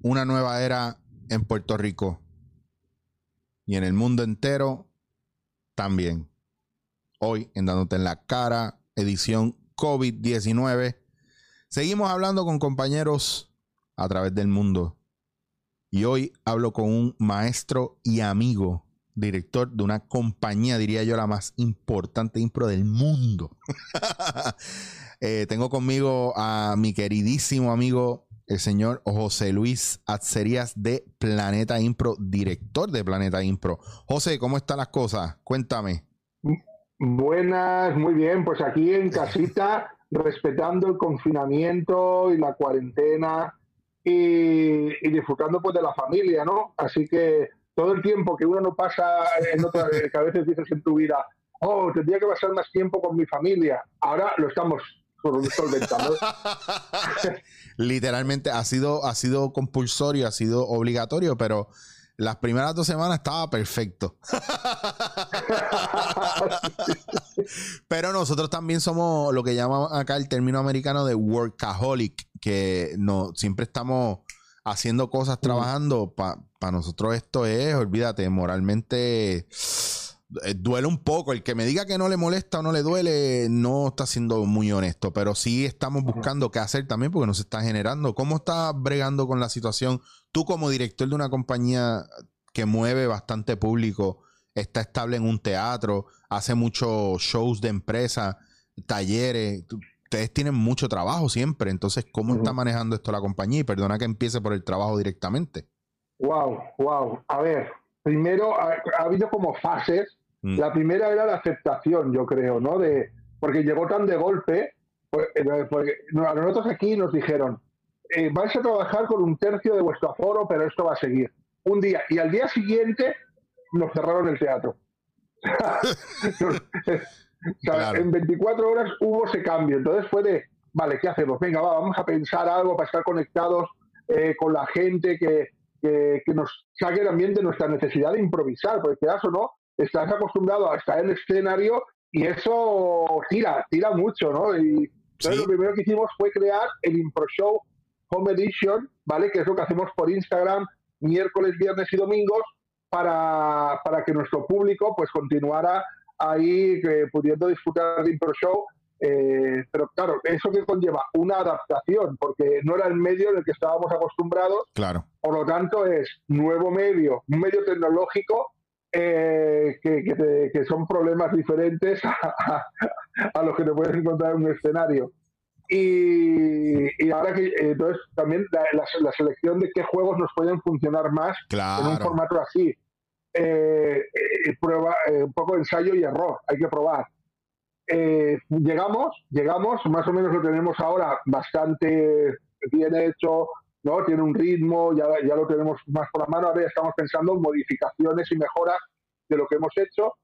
Una nueva era en Puerto Rico y en el mundo entero también. Hoy en Dándote en la cara, edición COVID-19. Seguimos hablando con compañeros a través del mundo. Y hoy hablo con un maestro y amigo, director de una compañía, diría yo, la más importante impro del mundo. Eh, tengo conmigo a mi queridísimo amigo, el señor José Luis Atzerías de Planeta Impro, director de Planeta Impro. José, ¿cómo están las cosas? Cuéntame. Buenas, muy bien, pues aquí en casita, respetando el confinamiento y la cuarentena y, y disfrutando pues de la familia, ¿no? Así que todo el tiempo que uno no pasa en otra, que a veces dices en tu vida, oh, tendría que pasar más tiempo con mi familia. Ahora lo estamos solventando. Literalmente ha sido, ha sido compulsorio, ha sido obligatorio, pero las primeras dos semanas estaba perfecto. pero nosotros también somos lo que llaman acá el término americano de workaholic, que no, siempre estamos haciendo cosas, trabajando. Para nosotros esto es, olvídate, moralmente duele un poco. El que me diga que no le molesta o no le duele, no está siendo muy honesto. Pero sí estamos buscando qué hacer también porque nos está generando. ¿Cómo estás bregando con la situación? Tú como director de una compañía que mueve bastante público, está estable en un teatro, hace muchos shows de empresa, talleres. Ustedes tienen mucho trabajo siempre. Entonces, ¿cómo está manejando esto la compañía? Y perdona que empiece por el trabajo directamente. Wow, wow. A ver, primero ha, ha habido como fases Mm. La primera era la aceptación, yo creo, ¿no? De, porque llegó tan de golpe, pues, eh, porque a nosotros aquí nos dijeron, eh, vais a trabajar con un tercio de vuestro aforo, pero esto va a seguir. Un día, y al día siguiente nos cerraron el teatro. Claro. En 24 horas hubo ese cambio. Entonces fue de, vale, ¿qué hacemos? Venga, va, vamos a pensar algo para estar conectados eh, con la gente que, que, que nos saque también de nuestra necesidad de improvisar, porque quieras o no, estás acostumbrado a estar en el escenario y eso tira, tira mucho, ¿no? Y entonces Sí. lo primero que hicimos fue crear el Impro Show Home Edition, ¿vale? Que es lo que hacemos por Instagram miércoles, viernes y domingos para, para que nuestro público pues continuara ahí eh, pudiendo disfrutar de Impro Show. eh, pero claro, eso que conlleva una adaptación, porque no era el medio en el que estábamos acostumbrados, Claro. por lo tanto, es nuevo medio, un medio tecnológico eh, que, que te- que son problemas diferentes a, a- a los que te puedes encontrar en un escenario. Y, y ahora que, eh, entonces, también la, la- la selección de qué juegos nos pueden funcionar más en un Claro. formato así. Eh, eh, prueba, un poco ensayo y error, hay que probar. Llegamos, llegamos, más o menos lo tenemos ahora bastante bien hecho, ¿no? Tiene un ritmo, ya, ya lo tenemos más por la mano, ahora ya estamos pensando en modificaciones y mejoras de lo que hemos hecho.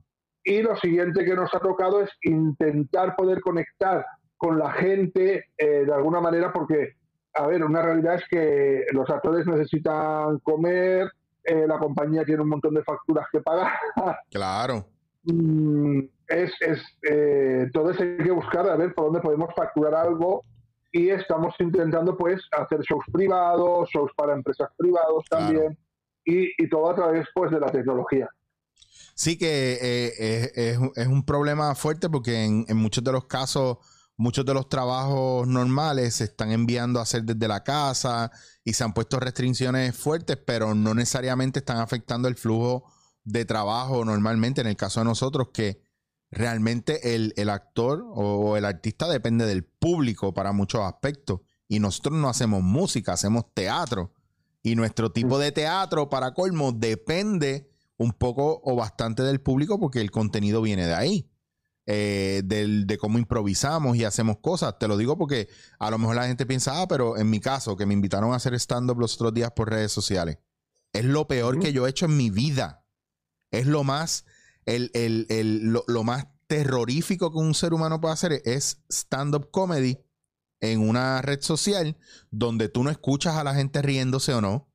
Y lo siguiente que nos ha tocado es intentar poder conectar con la gente eh, de alguna manera, porque, a ver, una realidad es que los actores necesitan comer, eh, la compañía tiene un montón de facturas que pagar. Claro. Mm, es, es eh, entonces hay que buscar a ver por dónde podemos facturar algo y estamos intentando pues hacer shows privados, shows para empresas privados Claro. también y, y todo a través pues de la tecnología. Sí que eh, es, es un- es un problema fuerte porque en, en muchos de los casos, muchos de los trabajos normales se están enviando a hacer desde la casa y se han puesto restricciones fuertes, pero no necesariamente están afectando el flujo de trabajo normalmente. En el caso de nosotros, que realmente el, el actor o el artista depende del público para muchos aspectos. Y nosotros no hacemos música, hacemos teatro. Y nuestro tipo de teatro, para colmo, depende un poco o bastante del público porque el contenido viene de ahí. Eh, del- de cómo improvisamos y hacemos cosas. Te lo digo porque a lo mejor la gente piensa, ah, pero en mi caso, que me invitaron a hacer stand-up los otros días por redes sociales, es lo peor que yo he hecho en mi vida. Es lo más, el, el- el- lo, lo más terrorífico que un ser humano puede hacer es stand-up comedy en una red social donde tú no escuchas a la gente riéndose o no.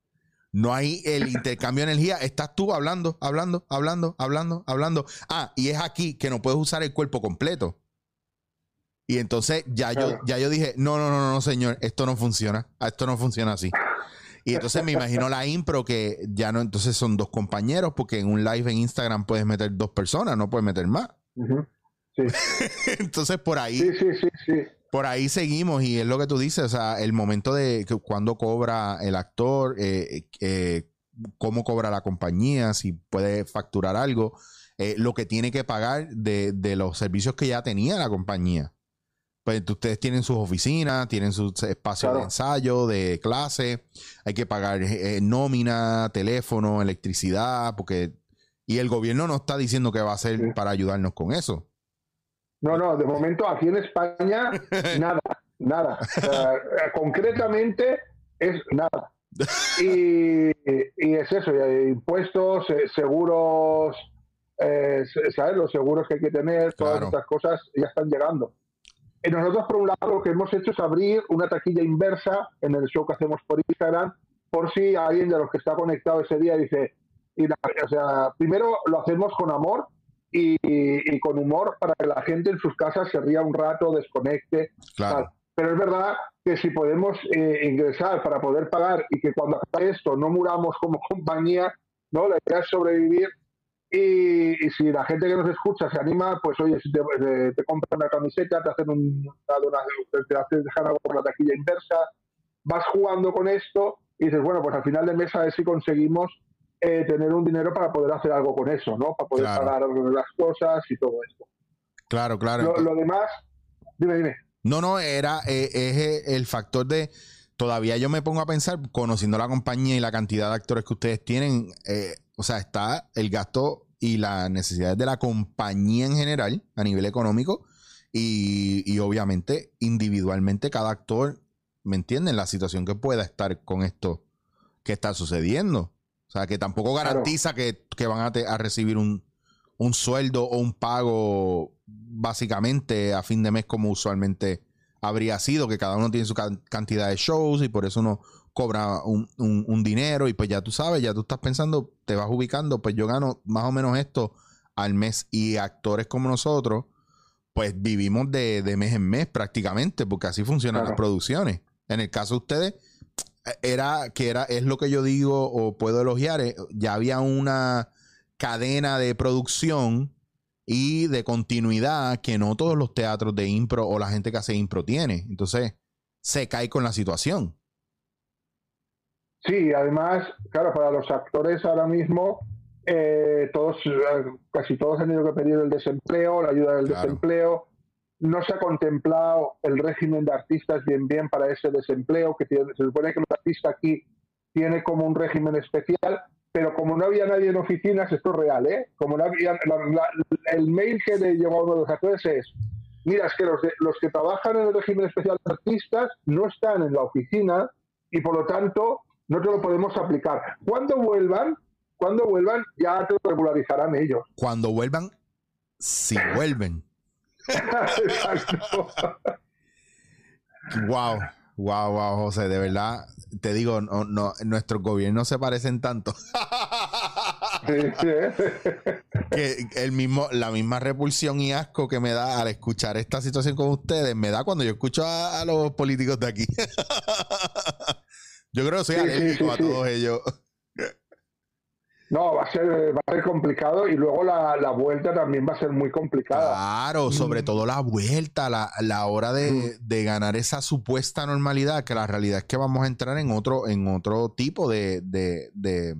No hay el intercambio de energía. Estás tú hablando, hablando, hablando, hablando, hablando. Ah, y es aquí que no puedes usar el cuerpo completo. Y entonces ya yo, ya yo dije, no, no, no, no, señor, esto no funciona. Esto no funciona así. Y entonces me imagino la impro que ya no, entonces son dos compañeros, porque en un live en Instagram puedes meter dos personas, no puedes meter más. Sí. entonces por ahí, sí, sí, sí, sí. por ahí seguimos y es lo que tú dices, o sea, el momento de que cuando cobra el actor, eh, eh, cómo cobra la compañía, si puede facturar algo, eh, lo que tiene que pagar de, de los servicios que ya tenía la compañía. Pues ustedes tienen sus oficinas, tienen sus espacios Claro. de ensayo, de clase, hay que pagar eh, nómina, teléfono, electricidad, porque... Y el gobierno no está diciendo que va a hacer Sí. para ayudarnos con eso. No, no, de momento aquí en España nada, nada. Eh, concretamente es nada. Y, y es eso, eh, impuestos, eh, seguros, eh, ¿sabes? Los seguros que hay que tener, todas Claro. estas cosas ya están llegando. Nosotros, por un lado, lo que hemos hecho es abrir una taquilla inversa en el show que hacemos por Instagram, por si alguien de los que está conectado ese día dice, y la- o sea, primero lo hacemos con amor y, y con humor para que la gente en sus casas se ría un rato, desconecte, Claro. tal. Pero es verdad que si podemos eh, ingresar para poder pagar y que cuando acabe esto no muramos como compañía, ¿no? La idea es sobrevivir y, y si la gente que nos escucha se anima, pues oye, si te, te- te compran una camiseta, te hacen un, una donación, te hacen dejar algo por la taquilla inversa, vas jugando con esto y dices, bueno, pues al final de mes a ver si conseguimos eh, tener un dinero para poder hacer algo con eso, ¿no? Para poder Claro. pagar las cosas y todo esto. Claro, claro. Lo, lo demás, dime, dime. No, no, era eh, es eh, el factor de. Todavía yo me pongo a pensar, conociendo la compañía y la cantidad de actores que ustedes tienen, eh, o sea, está el gasto y las necesidades de la compañía en general a nivel económico y, y obviamente individualmente cada actor, ¿me entienden? La situación que pueda estar con esto que está sucediendo. O sea, que tampoco Claro. garantiza que, que van a, te- a recibir un, un sueldo o un pago básicamente a fin de mes como usualmente habría sido, que cada uno tiene su can- cantidad de shows y por eso uno cobra un, un- un dinero y pues ya tú sabes, ya tú estás pensando, te vas ubicando, pues yo gano más o menos esto al mes y actores como nosotros, pues vivimos de, de mes en mes prácticamente, porque así funcionan Claro. las producciones. En el caso de ustedes, era que era, es lo que yo digo o puedo elogiar, eh, ya había una cadena de producción y de continuidad que no todos los teatros de impro o la gente que hace impro tiene. Entonces, se cae con la situación. Sí, además, claro, para los actores ahora mismo, eh, todos, eh, casi todos han tenido que pedir el desempleo, la ayuda del Claro. desempleo. No se ha contemplado el régimen de artistas bien bien para ese desempleo, que tiene- se supone que el artista aquí tiene como un régimen especial, pero como no había nadie en oficinas, esto es real, ¿eh? Como no había, la- la- el mail que le llegó a uno de los actores es, mira, es que los, de- los que trabajan en el régimen especial de artistas no están en la oficina y por lo tanto no te lo podemos aplicar. Cuando vuelvan, cuando vuelvan ya te lo regularizarán ellos. Cuando vuelvan, si vuelven. Exacto. Wow, wow, wow, José, de verdad, te digo, no, no, nuestros gobiernos se parecen tanto. Sí, sí, que el mismo, la misma repulsión y asco que me da al escuchar esta situación con ustedes, me da cuando yo escucho a, a los políticos de aquí. Yo creo que soy Sí, sí, alérgico sí, a todos ellos. No, va a ser, va a ser complicado y luego la, la vuelta también va a ser muy complicada. Claro, sobre Mm. todo la vuelta, la, la hora de, de ganar esa supuesta normalidad, que la realidad es que vamos a entrar en otro, en otro tipo de, de, de,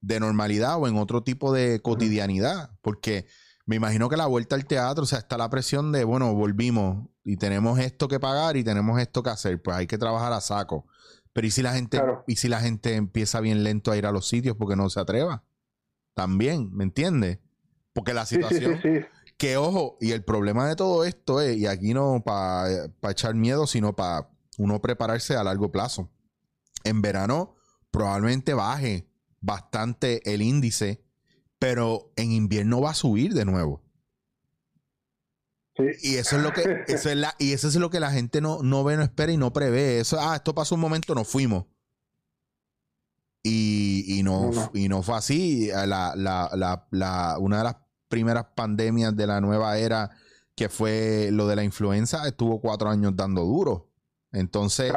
de normalidad o en otro tipo de cotidianidad, porque me imagino que la vuelta al teatro, o sea, está la presión de, bueno, volvimos y tenemos esto que pagar y tenemos esto que hacer, pues hay que trabajar a saco. Pero ¿y si la gente, Claro. y si la gente empieza bien lento a ir a los sitios porque no se atreva? También, ¿me entiendes? Porque la Sí, sí, situación... sí, sí. Que ojo, y el problema de todo esto es, y aquí no para echar miedo, sino para uno prepararse a largo plazo. En verano probablemente baje bastante el índice, pero en invierno va a subir de nuevo. Sí. Y eso es lo que, eso es la, y eso es lo que la gente no, no ve, no espera y no prevé. Eso, ah, esto pasó un momento, nos fuimos. Y, y no, y no fue así. La, la, la, la- una de las primeras pandemias de la nueva era que fue lo de la influenza, estuvo cuatro años dando duro. Entonces,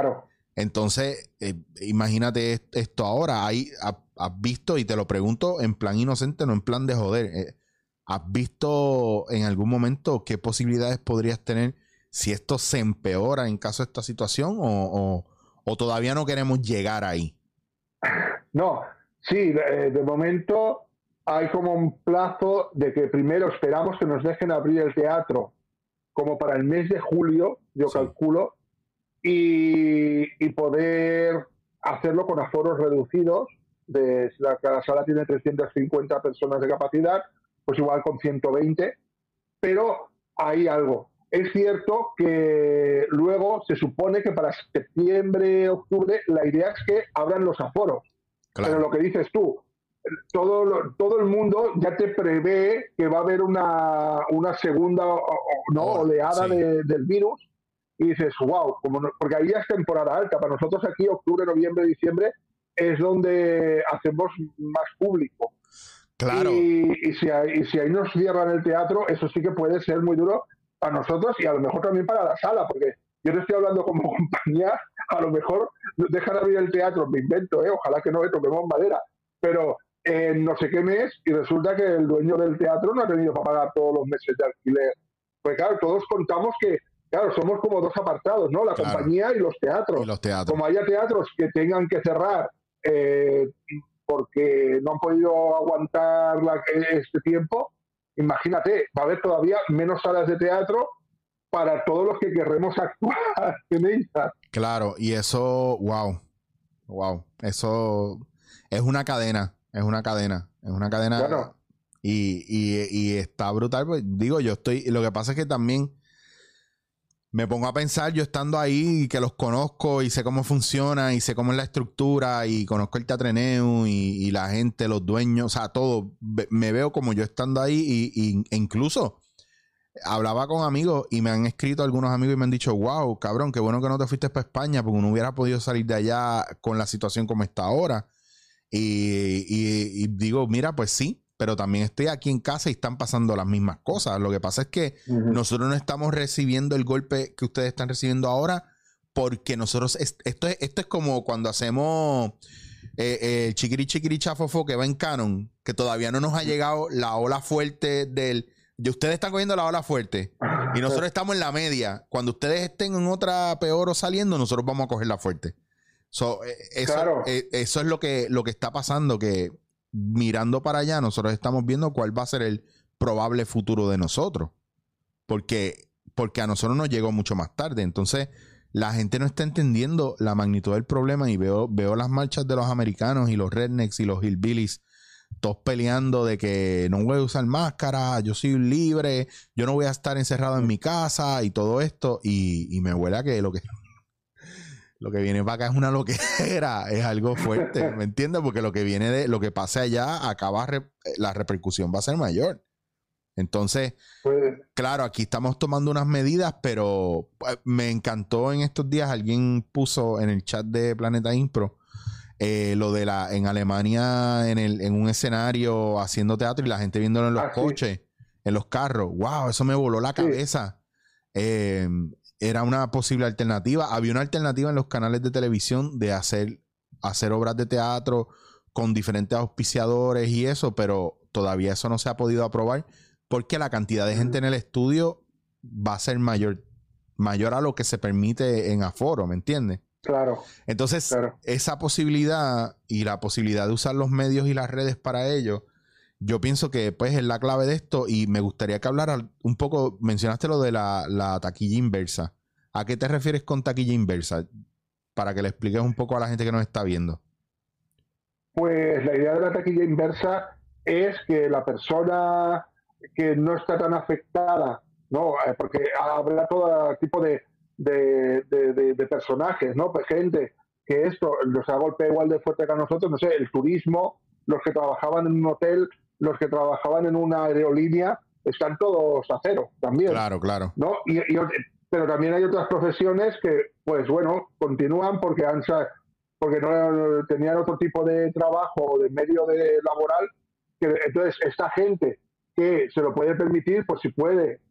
entonces eh, imagínate esto ahora. Ahí has visto, y te lo pregunto en plan inocente, no en plan de joder. Eh, ¿Has visto en algún momento qué posibilidades podrías tener si esto se empeora en caso de esta situación o, todavía no queremos llegar ahí? No, sí, de, momento hay como un plazo de que primero esperamos que nos dejen abrir el teatro como para el mes de julio, yo calculo, y, poder hacerlo con aforos reducidos. De, la, sala tiene 350 personas de capacidad, pues igual con 120, pero hay algo. Es cierto que luego se supone que para septiembre, octubre, la idea es que abran los aforos. Pero lo que dices tú, todo, todo el mundo ya te prevé que va a haber una, una segunda ¿no? Oh, oleada del virus y dices, wow, como porque ahí ya es temporada alta. Para nosotros aquí, octubre, noviembre, diciembre, es donde hacemos más público. Claro. Y, si ahí, si ahí nos cierran el teatro, eso sí que puede ser muy duro para nosotros y a lo mejor también para la sala, porque yo te estoy hablando como compañía, a lo mejor dejan abrir el teatro, me invento, ¿eh? ojalá que no le toquemos madera, pero en no sé qué mes y resulta que el dueño del teatro no ha tenido para pagar todos los meses de alquiler. Pues claro, todos contamos que, claro, somos como dos apartados, ¿no? La compañía y los teatros. los teatros. Como haya teatros que tengan que cerrar eh, porque no han podido aguantar este tiempo, imagínate, va a haber todavía menos salas de teatro para todos los que querremos actuar en ellas. Claro, y eso, wow, wow, eso es una cadena, es una cadena, es una cadena. Y, y, y, está brutal, pues digo, yo estoy, lo que pasa es que también me pongo a pensar yo estando ahí, que los conozco y sé cómo funciona y sé cómo es la estructura y conozco el teatreneo y, y la gente, los dueños, o sea, todo, me veo como yo estando ahí y, e incluso hablaba con amigos y me han escrito algunos amigos y me han dicho, wow, cabrón, qué bueno que no te fuiste para España porque no hubiera podido salir de allá con la situación como está ahora. Y, digo, mira, pues sí, pero también estoy aquí en casa y están pasando las mismas cosas. Lo que pasa es que nosotros no estamos recibiendo el golpe que ustedes están recibiendo ahora porque nosotros, esto es, esto es como cuando hacemos eh, eh, el chiquiri chiquiri chafofo que va en canon, que todavía no nos ha llegado la ola fuerte del... Y ustedes están cogiendo la ola fuerte y nosotros estamos en la media. Cuando ustedes estén en otra peor o saliendo, nosotros vamos a coger la fuerte. Eh, eso, eso es lo que, lo que está pasando, que mirando para allá, nosotros estamos viendo cuál va a ser el probable futuro de nosotros. Porque, porque a nosotros nos llegó mucho más tarde. Entonces, la gente no está entendiendo la magnitud del problema y veo, veo las marchas de los americanos y los rednecks y los hillbillies todos peleando de que no voy a usar máscara, yo soy libre, yo no voy a estar encerrado en mi casa y todo esto. Y, y me huele a que lo que lo que viene para acá es una loquera, es algo fuerte, ¿me entiendes? Porque lo que viene de lo que pase allá, acaba la repercusión va a ser mayor. Entonces, pues, claro, aquí estamos tomando unas medidas, pero pues, me encantó en estos días, alguien puso en el chat de Planeta Impro eh, lo de la en Alemania en, el, en un escenario haciendo teatro y la gente viéndolo en los ah, coches, en los carros. ¡Wow! Eso me voló la cabeza. Eh, era una posible alternativa. Había una alternativa en los canales de televisión de hacer, hacer obras de teatro con diferentes auspiciadores y eso, pero todavía eso no se ha podido aprobar porque la cantidad de gente en el estudio va a ser mayor, mayor a lo que se permite en aforo, ¿me entiendes? Claro. Entonces, esa posibilidad y la posibilidad de usar los medios y las redes para ello yo pienso que pues es la clave de esto y me gustaría que hablara un poco, mencionaste lo de la, taquilla inversa. ¿A qué te refieres con taquilla inversa? Para que le expliques un poco a la gente que nos está viendo. Pues la idea de la taquilla inversa es que la persona que no está tan afectada, ¿no? Eh, porque habrá todo tipo de, de, personajes, ¿no? Pues gente que esto nos ha golpeado igual de fuerte que a nosotros, no sé, el turismo, los que trabajaban en un hotel los que trabajaban en una aerolínea están todos a cero también. Claro, claro. ¿no? Y, pero también hay otras profesiones que, pues bueno, continúan porque han porque no tenían otro tipo de trabajo o de medio de laboral. Que, entonces, esta gente que se lo puede permitir, pues si puede,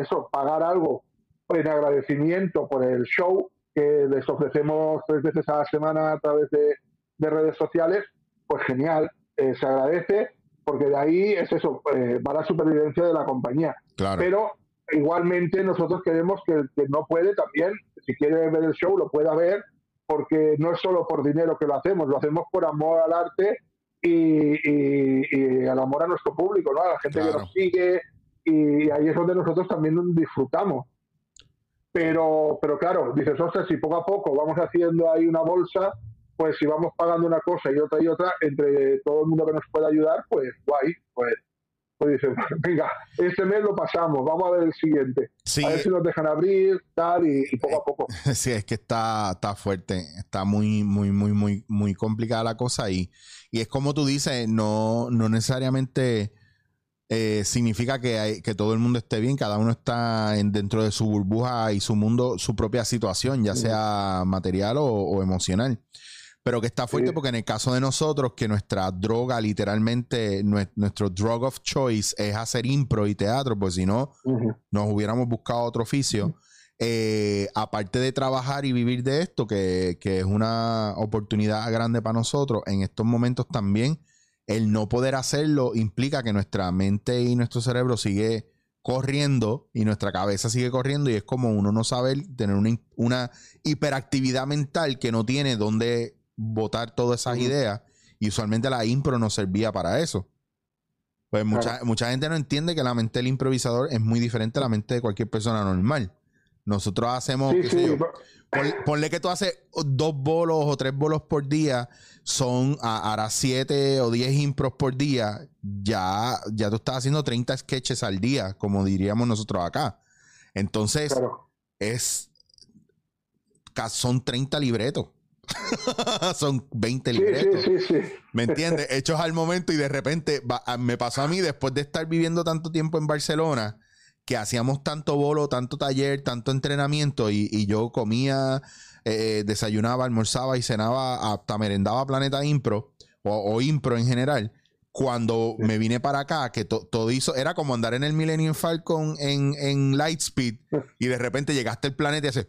eso, pagar algo en agradecimiento por el show que les ofrecemos tres veces a la semana a través de, redes sociales, pues genial, eh, se agradece, porque de ahí es eso, eh, va la supervivencia de la compañía. Pero igualmente nosotros queremos que el que no puede también, si quiere ver el show, lo pueda ver, porque no es solo por dinero que lo hacemos, lo hacemos por amor al arte y, al amor a nuestro público, ¿no? a la gente que nos sigue, y ahí es donde nosotros también disfrutamos. Pero, pero claro, dices, ostras, si poco a poco vamos haciendo ahí una bolsa, pues si vamos pagando una cosa y otra y otra, entre todo el mundo que nos pueda ayudar, pues guay, pues pues dicen, venga, este mes lo pasamos, vamos a ver el siguiente. A ver si nos dejan abrir, tal, y, poco a poco. Sí, es que está, está fuerte, está muy, muy, muy, muy, muy complicada la cosa y, y es como tú dices, no, no necesariamente eh, significa que, hay, que todo el mundo esté bien, cada uno está en, dentro de su burbuja y su mundo, su propia situación, ya sea material o emocional pero que está fuerte porque en el caso de nosotros, que nuestra droga, literalmente, nuestro drug of choice es hacer impro y teatro, pues si no, nos hubiéramos buscado otro oficio. Eh, aparte de trabajar y vivir de esto, que, que, es una oportunidad grande para nosotros, en estos momentos también, el no poder hacerlo implica que nuestra mente y nuestro cerebro sigue corriendo y nuestra cabeza sigue corriendo y es como uno no saber tener una, una hiperactividad mental que no tiene donde votar todas esas ideas y usualmente la impro no servía para eso. Pues mucha, mucha gente no entiende que la mente del improvisador es muy diferente a la mente de cualquier persona normal. Nosotros hacemos, ponle que tú haces dos bolos o tres bolos por día, son a, siete o diez impros por día, ya, ya tú estás haciendo 30 sketches al día, como diríamos nosotros acá. Entonces, es son 30 libretos. Son 20 libretos. ¿Me entiendes? Hechos al momento y de repente ah, me pasó a mí después de estar viviendo tanto tiempo en Barcelona que hacíamos tanto bolo, tanto taller, tanto entrenamiento y, yo comía, eh, desayunaba, almorzaba y cenaba, hasta merendaba Planeta Impro o, Impro en general. Cuando me vine para acá, que todo hizo, era como andar en el Millennium Falcon en, en Lightspeed y de repente llegaste al planeta y hace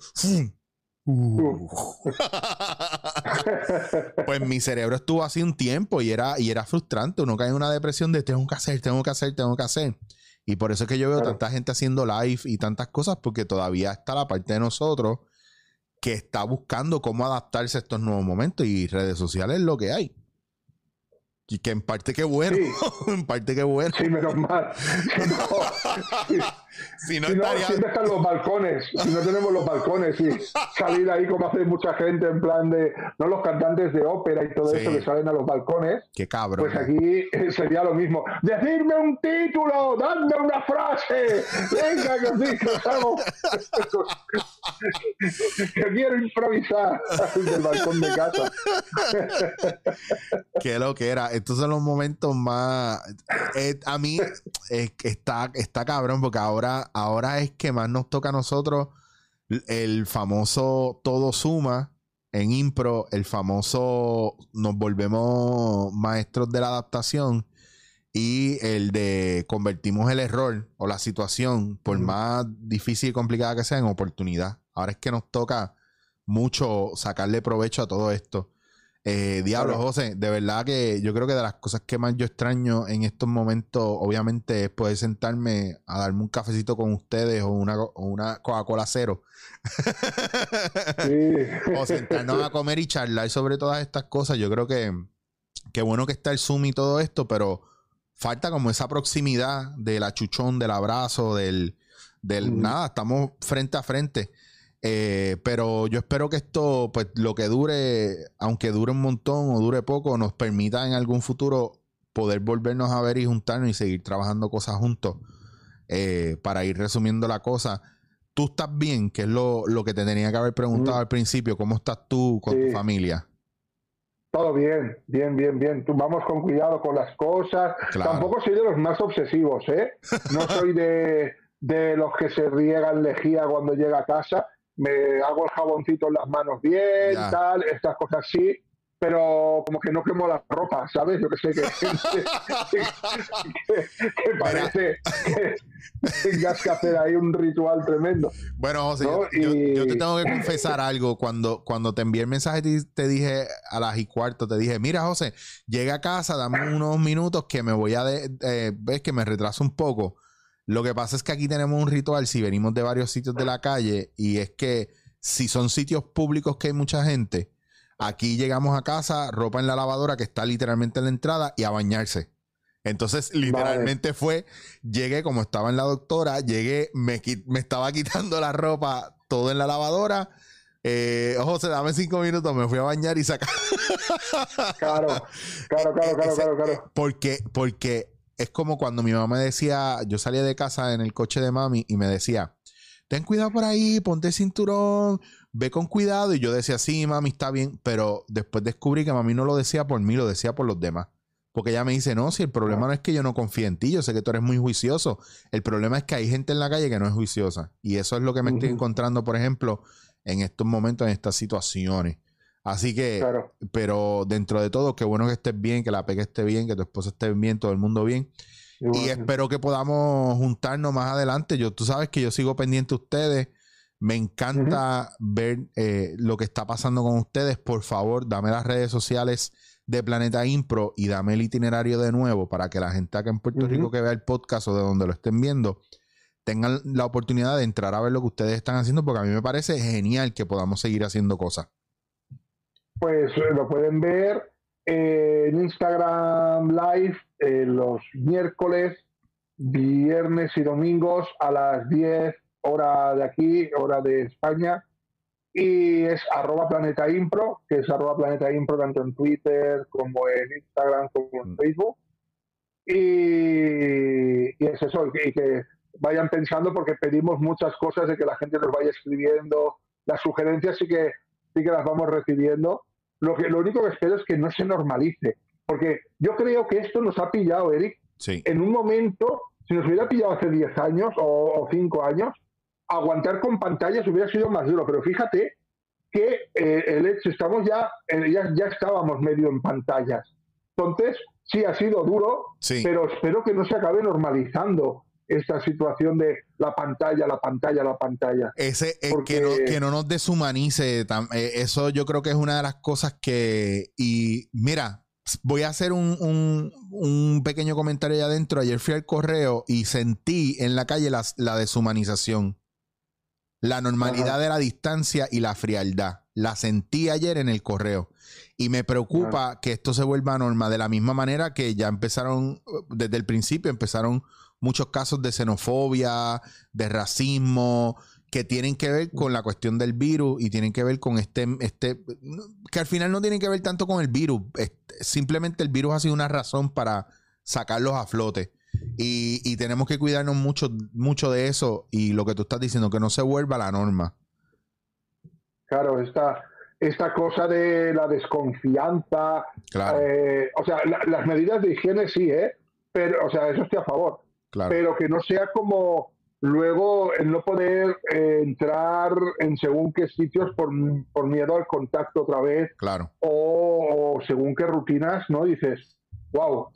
Uh. pues mi cerebro estuvo así un tiempo y era, y era frustrante. Uno cae en una depresión de tengo que hacer, tengo que hacer, tengo que hacer. Y por eso es que yo veo tanta gente haciendo live y tantas cosas, porque todavía está la parte de nosotros que está buscando cómo adaptarse a estos nuevos momentos y redes sociales es lo que hay. Y que en parte qué bueno. en parte qué bueno. Sí, menos mal. si no, siempre están los balcones. Si no tenemos los balcones y salir ahí como hace mucha gente en plan de, no los cantantes de ópera y todo eso que salen a los balcones. Qué cabrón. Pues aquí eh, sería lo mismo. Decidme un título, dadme una frase. Venga, que os digo, que quiero improvisar del balcón de casa. Qué lo que era estos son los momentos más. Eh, a mí está, está cabrón porque ahora, ahora es que más nos toca a nosotros el famoso todo suma en impro, el famoso nos volvemos maestros de la adaptación y el de convertimos el error o la situación, por más difícil y complicada que sea, en oportunidad. Ahora es que nos toca mucho sacarle provecho a todo esto. Eh, diablo, José, de verdad que yo creo que de las cosas que más yo extraño en estos momentos, obviamente, es poder sentarme a darme un cafecito con ustedes o una, una Coca-Cola cero. o sentarnos a comer y charlar sobre todas estas cosas. Yo creo que qué bueno que está el Zoom y todo esto, pero falta como esa proximidad del achuchón, del abrazo, del, del nada, estamos frente a frente. Eh, pero yo espero que esto, pues lo que dure, aunque dure un montón o dure poco, nos permita en algún futuro poder volvernos a ver y juntarnos y seguir trabajando cosas juntos. Eh, para ir resumiendo la cosa, tú estás bien, que es lo, que te tenía que haber preguntado al principio, ¿cómo estás tú con tu familia? Todo bien, bien, bien, bien. Tú vamos con cuidado con las cosas. Tampoco soy de los más obsesivos, ¿eh? No soy de, de los que se riegan lejía cuando llega a casa me hago el jaboncito en las manos bien, tal, estas cosas sí, pero como que no quemo la ropa, ¿sabes? Yo que sé que, que, parece que tengas que hacer ahí un ritual tremendo. Bueno, José, yo, te tengo que confesar algo. Cuando, cuando te envié el mensaje, te, te, dije a las y cuarto, te dije, mira, José, llega a casa, dame unos minutos que me voy a, de, ves que me retraso un poco. Lo que pasa es que aquí tenemos un ritual si venimos de varios sitios de la calle y es que si son sitios públicos que hay mucha gente, Aquí llegamos a casa, ropa en la lavadora que está literalmente en la entrada y a bañarse. Entonces, literalmente fue, llegué como estaba en la doctora, llegué, me, me estaba quitando la ropa todo en la lavadora. Eh, José, dame cinco minutos, me fui a bañar y sacar. Claro, claro, claro, claro, claro, claro. Porque, porque es como cuando mi mamá me decía, yo salía de casa en el coche de mami y me decía, ten cuidado por ahí, ponte cinturón, ve con cuidado. Y yo decía, sí, mami, está bien. Pero después descubrí que mami no lo decía por mí, lo decía por los demás. Porque ella me dice, no, si el problema no es que yo no confíe en ti, yo sé que tú eres muy juicioso. El problema es que hay gente en la calle que no es juiciosa. Y eso es lo que me estoy encontrando, por ejemplo, en estos momentos, en estas situaciones. Así que, pero dentro de todo, qué bueno que estés bien, que la peque esté bien, que tu esposa esté bien, todo el mundo bien. Y espero que podamos juntarnos más adelante. Yo, tú sabes que yo sigo pendiente de ustedes. Me encanta ver eh, lo que está pasando con ustedes. Por favor, dame las redes sociales de Planeta Impro y dame el itinerario de nuevo para que la gente acá en Puerto Rico que vea el podcast o de donde lo estén viendo tengan la oportunidad de entrar a ver lo que ustedes están haciendo porque a mí me parece genial que podamos seguir haciendo cosas. Pues eh, lo pueden ver en Instagram Live eh, los miércoles, viernes y domingos a las 10 hora de aquí, hora de España. Y es arroba planeta impro, que es arroba planeta impro tanto en Twitter como en Instagram como en mm. Facebook. Y, y es eso, y que vayan pensando porque pedimos muchas cosas de que la gente nos vaya escribiendo. Las sugerencias sí que, sí que las vamos recibiendo lo, que, lo único que espero es que no se normalice. Porque yo creo que esto nos ha pillado, Eric, en un momento, si nos hubiera pillado hace 10 años o, 5 años, aguantar con pantallas hubiera sido más duro. Pero fíjate que eh, el hecho, estamos ya, eh, ya, ya estábamos medio en pantallas. Entonces, sí ha sido duro, pero espero que no se acabe normalizando esta situación de la pantalla, la pantalla, la pantalla. Ese, eh, que, no, que no nos deshumanice, eh, eso yo creo que es una de las cosas que, y mira, voy a hacer un, un, pequeño comentario allá adentro. Ayer fui al correo y sentí en la calle la, la deshumanización, la normalidad de la distancia y la frialdad. La sentí ayer en el correo. Y me preocupa que esto se vuelva norma de la misma manera que ya empezaron, desde el principio empezaron muchos casos de xenofobia, de racismo, que tienen que ver con la cuestión del virus y tienen que ver con este, este, que al final no tienen que ver tanto con el virus, simplemente el virus ha sido una razón para sacarlos a flote. Y, tenemos que cuidarnos mucho, mucho de eso y lo que tú estás diciendo, que no se vuelva la norma. Claro, esta, esta cosa de la desconfianza, eh, o sea, las medidas de higiene sí, ¿eh? Pero, o sea, eso estoy a favor pero que no sea como luego el no poder eh, entrar en según qué sitios por, miedo al contacto otra vez. Claro. O, según qué rutinas, ¿no? Dices, wow,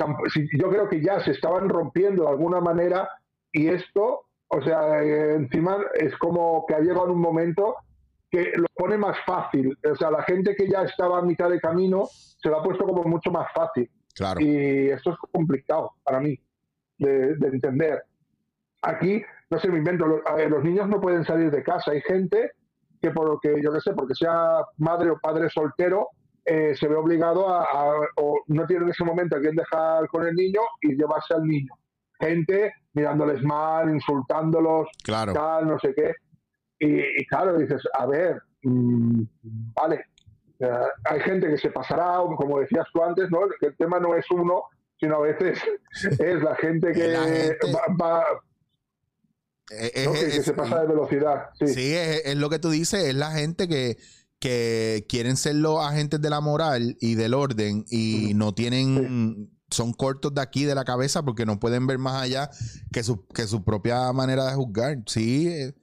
yo creo que ya se estaban rompiendo de alguna manera y esto, o sea, eh, encima es como que ha llegado un momento que lo pone más fácil. O sea, la gente que ya estaba a mitad de camino se lo ha puesto como mucho más fácil. Claro. Y esto es complicado para mí de, entender. Aquí, no sé, me invento, los, los niños no pueden salir de casa. Hay gente que, por que yo qué sé, porque sea madre o padre soltero, eh, se ve obligado a, o no tiene en ese momento a quien dejar con el niño y llevarse al niño. Gente mirándoles mal, insultándolos, claro. tal, no sé qué. Y, claro, dices, a ver, mm, vale, hay gente que se pasará, como decías tú antes, ¿no? el tema no es uno, sino a veces es la gente que va, eh, eh, que, se pasa de velocidad. Sí, es, lo que tú dices, es la gente que, que quieren ser los agentes de la moral y del orden y no tienen, son cortos de aquí de la cabeza porque no pueden ver más allá que su, que su propia manera de juzgar. Sí, eh,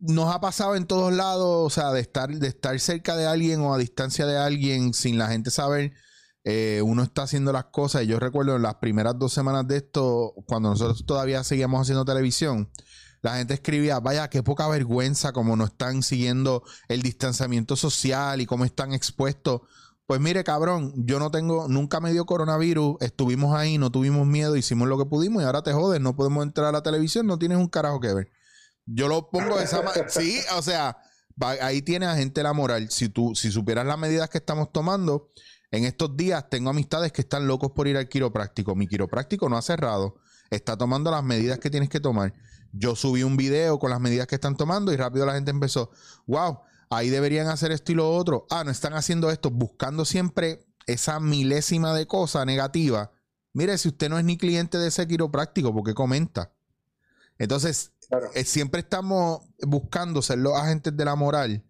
nos ha pasado en todos lados, o sea, de estar, de estar cerca de alguien o a distancia de alguien sin la gente saber, eh, uno está haciendo las cosas. Y yo recuerdo en las primeras dos semanas de esto, cuando nosotros todavía seguíamos haciendo televisión, la gente escribía, vaya, qué poca vergüenza como no están siguiendo el distanciamiento social y cómo están expuestos. Pues mire, cabrón, yo no tengo, nunca me dio coronavirus, estuvimos ahí, no tuvimos miedo, hicimos lo que pudimos y ahora te jodes, no podemos entrar a la televisión, no tienes un carajo que ver. Yo lo pongo de esa manera. Sí, o sea, ahí tiene a gente la moral. Si tú, si supieras las medidas que estamos tomando, en estos días tengo amistades que están locos por ir al quiropráctico. Mi quiropráctico no ha cerrado. Está tomando las medidas que tienes que tomar. Yo subí un video con las medidas que están tomando y rápido la gente empezó, wow, ahí deberían hacer esto y lo otro. Ah, no están haciendo esto, buscando siempre esa milésima de cosa negativa. Mire, si usted no es ni cliente de ese quiropráctico, ¿por qué comenta? Entonces, eh, siempre estamos buscando ser los agentes de la moral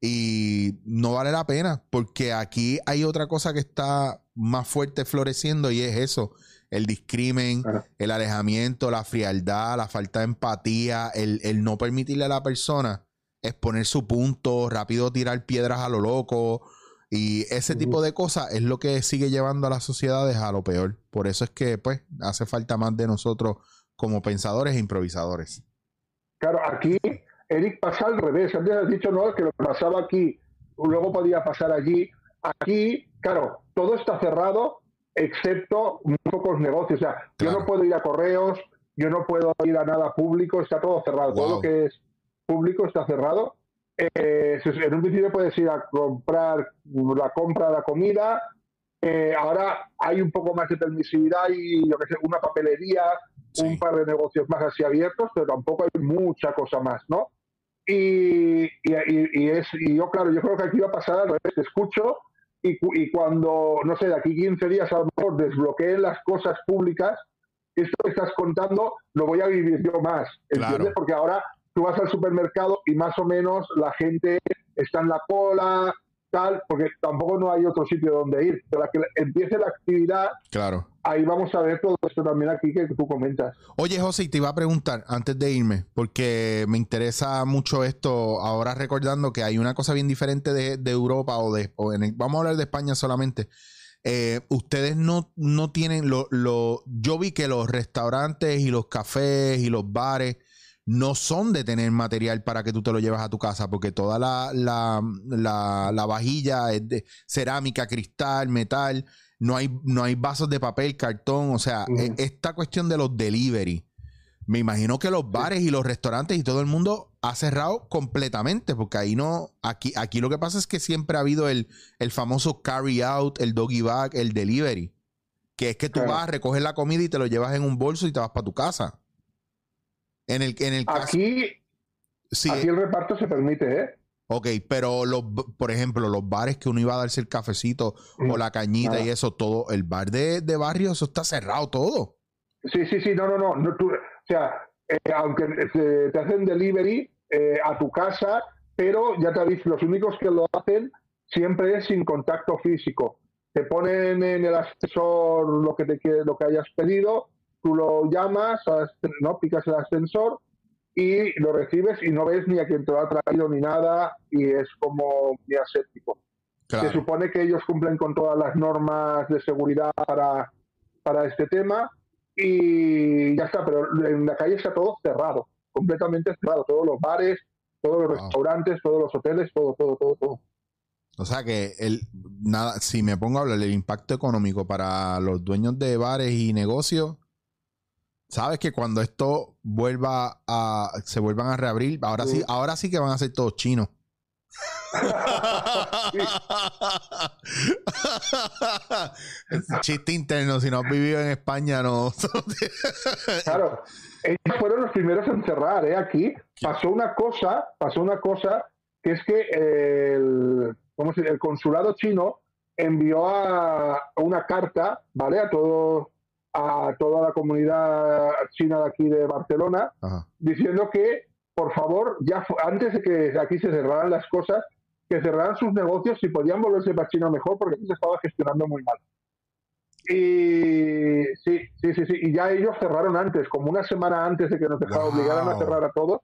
y no vale la pena porque aquí hay otra cosa que está más fuerte floreciendo y es eso, el discrimen, el alejamiento, la frialdad, la falta de empatía, el, no permitirle a la persona exponer su punto, rápido tirar piedras a lo loco. Y ese tipo de cosas es lo que sigue llevando a las sociedades a lo peor. Por eso es que, pues, hace falta más de nosotros como pensadores e improvisadores. Claro, aquí Eric pasa al revés. Antes has dicho, no, que lo pasaba aquí, luego podía pasar allí. Aquí, claro, todo está cerrado excepto muy pocos negocios. O sea, yo no puedo ir a correos, yo no puedo ir a nada público, está todo cerrado. Todo lo que es público está cerrado. Eh, en un principio puedes ir a comprar la compra de la comida. Eh, ahora hay un poco más de permisividad y yo que sé, una papelería, un par de negocios más así abiertos, pero tampoco hay mucha cosa más, ¿no? Y, y, es, y yo, claro, yo creo que aquí va a pasar al revés. Te escucho y, cuando, no sé, de aquí 15 días a lo mejor desbloqueen las cosas públicas, esto que estás contando lo voy a vivir yo más, ¿entiendes? Porque ahora tú vas al supermercado y más o menos la gente está en la cola, tal, porque tampoco no hay otro sitio donde ir. Para que empiece la actividad, claro. Ahí vamos a ver todo esto también aquí que tú comentas. Oye, José, te iba a preguntar antes de irme, porque me interesa mucho esto, ahora recordando que hay una cosa bien diferente de, Europa o de, vamos a hablar de España solamente. Eh, ustedes no, no tienen lo, lo, yo vi que los restaurantes y los cafés y los bares no son de tener material para que tú te lo lleves a tu casa, porque toda la, la, vajilla es de cerámica, cristal, metal, no hay, no hay vasos de papel, cartón, o sea, e, esta cuestión de los delivery. Me imagino que los bares y los restaurantes y todo el mundo ha cerrado completamente, porque ahí no, aquí, aquí lo que pasa es que siempre ha habido el, el famoso carry out, el doggy bag, el delivery, que es que tú vas, recoges la comida y te lo llevas en un bolso y te vas para tu casa. En el, en el aquí, sí, aquí el reparto se permite, ¿eh? Ok, pero los, por ejemplo, los bares que uno iba a darse el cafecito o mm, la cañita y eso, todo, el bar de, barrio, eso está cerrado todo. Sí, sí, sí, no, no, no. o sea, eh, aunque te hacen delivery eh, a tu casa, pero ya te aviso, los únicos que lo hacen siempre es sin contacto físico. Te ponen en el ascensor lo que, te, lo que hayas pedido, tú lo llamas, ¿no? picas el ascensor y lo recibes y no ves ni a quien te lo ha traído ni nada y es como muy aséptico. Se supone que ellos cumplen con todas las normas de seguridad para, para este tema y ya está, pero en la calle está todo cerrado, completamente cerrado, todos los bares, todos los restaurantes, todos los hoteles, todo, todo, todo, todo. O sea que el nada, si me pongo a hablar del impacto económico para los dueños de bares y negocios, sabes que cuando esto vuelva a se vuelvan a reabrir, ahora sí, ahora sí que van a ser todos chinos. Chiste interno, si no has vivido en España, no. claro, ellos fueron los primeros en cerrar, ¿eh? Aquí pasó una cosa, pasó una cosa, que es que el, ¿cómo se el consulado chino envió a una carta, ¿vale? A todos a toda la comunidad china de aquí de Barcelona, diciendo que, por favor, ya antes de que aquí se cerraran las cosas, que cerraran sus negocios y podían volverse para China mejor porque aquí se estaba gestionando muy mal. Y sí, sí, sí, sí. Y ya ellos cerraron antes, como una semana antes de que nos dejaran obligaran a cerrar a todos.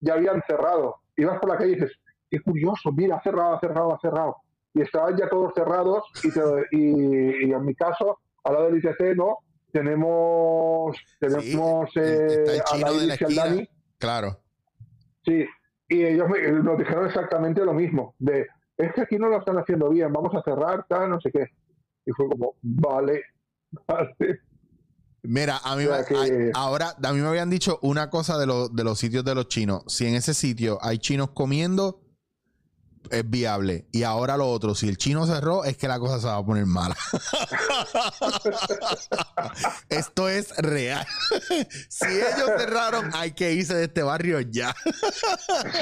ya habían cerrado. Ibas por la calle y dices, qué curioso, mira, ha cerrado, ha cerrado, ha cerrado. Y estaban ya todos cerrados y, te- y- y en mi caso, al lado del ITC, ¿no? Tenemos, tenemos el- está el eh, a de la esquina. Dani. Claro. Sí, y ellos me- nos dijeron exactamente lo mismo, de, es que aquí no lo están haciendo bien, vamos a cerrar, tal, no sé qué. Y fue como, vale, vale. Mira, a mí O sea me- que- hay- ahora a mí me habían dicho una cosa de, los de los sitios de los chinos. Si en ese sitio hay chinos comiendo, es viable. Y ahora lo otro, si el chino cerró, es que la cosa se va a poner mala. Esto es real. si ellos cerraron, hay que irse de este barrio ya.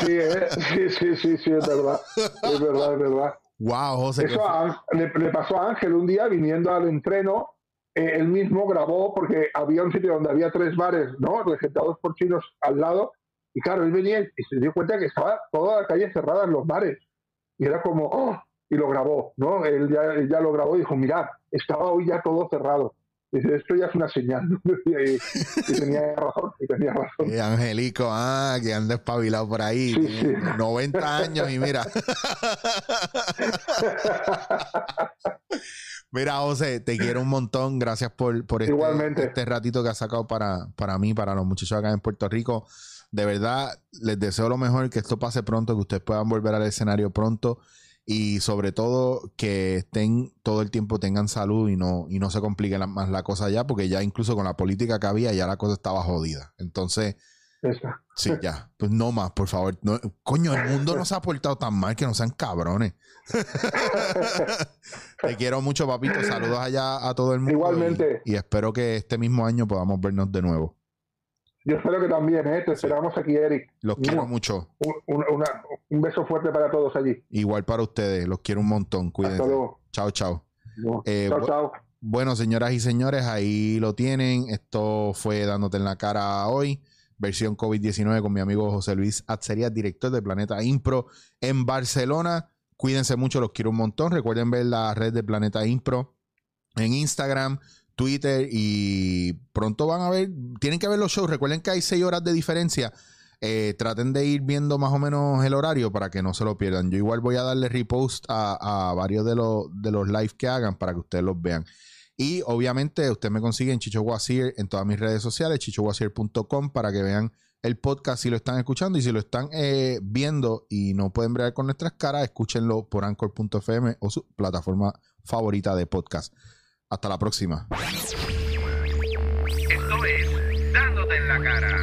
Sí, ¿eh? sí, sí, sí, sí, es verdad, es verdad, es verdad. Wow, José. Eso a le pasó a Ángel un día viniendo al entreno, eh, él mismo grabó porque había un sitio donde había tres bares, ¿no? Regentados por chinos al lado, y claro, él venía y se dio cuenta que estaba toda la calle cerrada en los bares. Y era como, ¡oh! Y lo grabó, ¿no? Él ya, él ya lo grabó y dijo, mirad, estaba hoy ya todo cerrado. Dice, esto ya es una señal. y, y tenía razón, y tenía razón. Eh, Angelico, ah, que anda espabilado por ahí. Sí, sí. 90 años y mira. Mira, José, te quiero un montón. Gracias por, por este, Igualmente. este ratito que has sacado para, para mí, para los muchachos acá en Puerto Rico. De verdad, les deseo lo mejor, que esto pase pronto, que ustedes puedan volver al escenario pronto y sobre todo que estén todo el tiempo tengan salud y no, y no se complique la- más la cosa ya, porque ya incluso con la política que había, ya la cosa estaba jodida. Entonces, Esa. Sí, ya. Pues no más, por favor. No- coño, el mundo no se ha portado tan mal que no sean cabrones. Te quiero mucho, papito. Saludos allá a todo el mundo. Igualmente. Y, y espero que este mismo año podamos vernos de nuevo. Yo espero que también, ¿eh? Te esperamos aquí, Eric. Los quiero mucho. Un, un- una- un beso fuerte para todos allí. Igual para ustedes. Los quiero un montón. Cuídense. Hasta luego. Chao, chao. Eh, chao, chao. Bueno, señoras y señores, ahí lo tienen. Esto fue Dándote en la cara hoy. Versión COVID-19 con mi amigo José Luis Atzería, director de Planeta Impro en Barcelona. Cuídense mucho, los quiero un montón. Recuerden ver la red de Planeta Impro en Instagram, Twitter y pronto van a ver, tienen que ver los shows. Recuerden que hay seis horas de diferencia. Eh, traten de ir viendo más o menos el horario para que no se lo pierdan. Yo igual voy a darle repost a, varios de los, de los live que hagan para que ustedes los vean. Y obviamente usted me consigue en Chicho Guasir en todas mis redes sociales, chichoguasir.com para que vean el podcast si lo están escuchando y si lo están eh, viendo y no pueden bregar con nuestras caras, escúchenlo por anchor.fm o su plataforma favorita de podcast. Hasta la próxima. Esto es Dándote en la cara.